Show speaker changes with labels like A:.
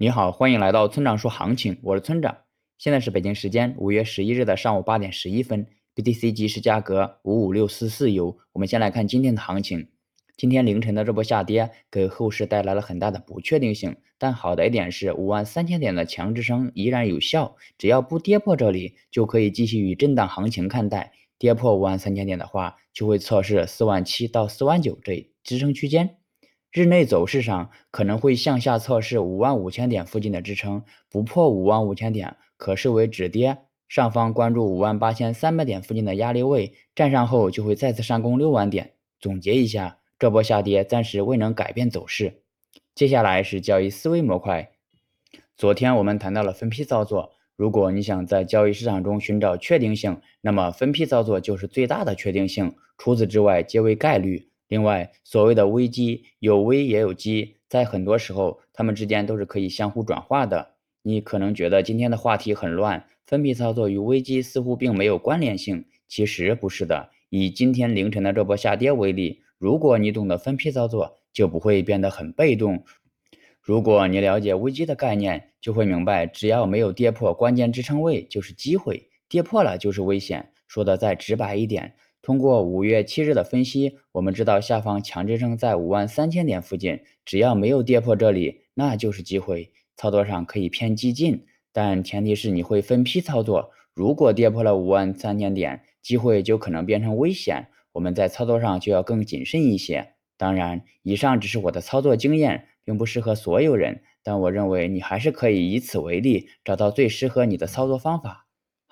A: 你好，欢迎来到村长说行情，我是村长。现在是北京时间五月十一日的上午八点十一分，BTC 即时价格五五六四四 U。我们先来看今天的行情。今天凌晨的这波下跌给后市带来了很大的不确定性，但好的一点是五万三千点的强支撑依然有效，只要不跌破这里，就可以继续以震荡行情看待。跌破五万三千点的话，就会测试四万七到四万九这支撑区间。日内走势上可能会向下测试五万五千点附近的支撑，不破五万五千点可视为止跌。上方关注五万八千三百点附近的压力位，站上后就会再次上攻六万点。总结一下，这波下跌暂时未能改变走势。接下来是交易思维模块。昨天我们谈到了分批操作，如果你想在交易市场中寻找确定性，那么分批操作就是最大的确定性，除此之外皆为概率。另外，所谓的危机有危也有机，在很多时候，它们之间都是可以相互转化的。你可能觉得今天的话题很乱，分批操作与危机似乎并没有关联性，其实不是的。以今天凌晨的这波下跌为例，如果你懂得分批操作，就不会变得很被动。如果你了解危机的概念，就会明白，只要没有跌破关键支撑位，就是机会；跌破了就是危险。说的再直白一点。通过五月七日的分析，我们知道下方强支撑在五万三千点附近，只要没有跌破这里，那就是机会。操作上可以偏激进，但前提是你会分批操作。如果跌破了五万三千点，机会就可能变成危险，我们在操作上就要更谨慎一些。当然，以上只是我的操作经验，并不适合所有人，但我认为你还是可以以此为例，找到最适合你的操作方法。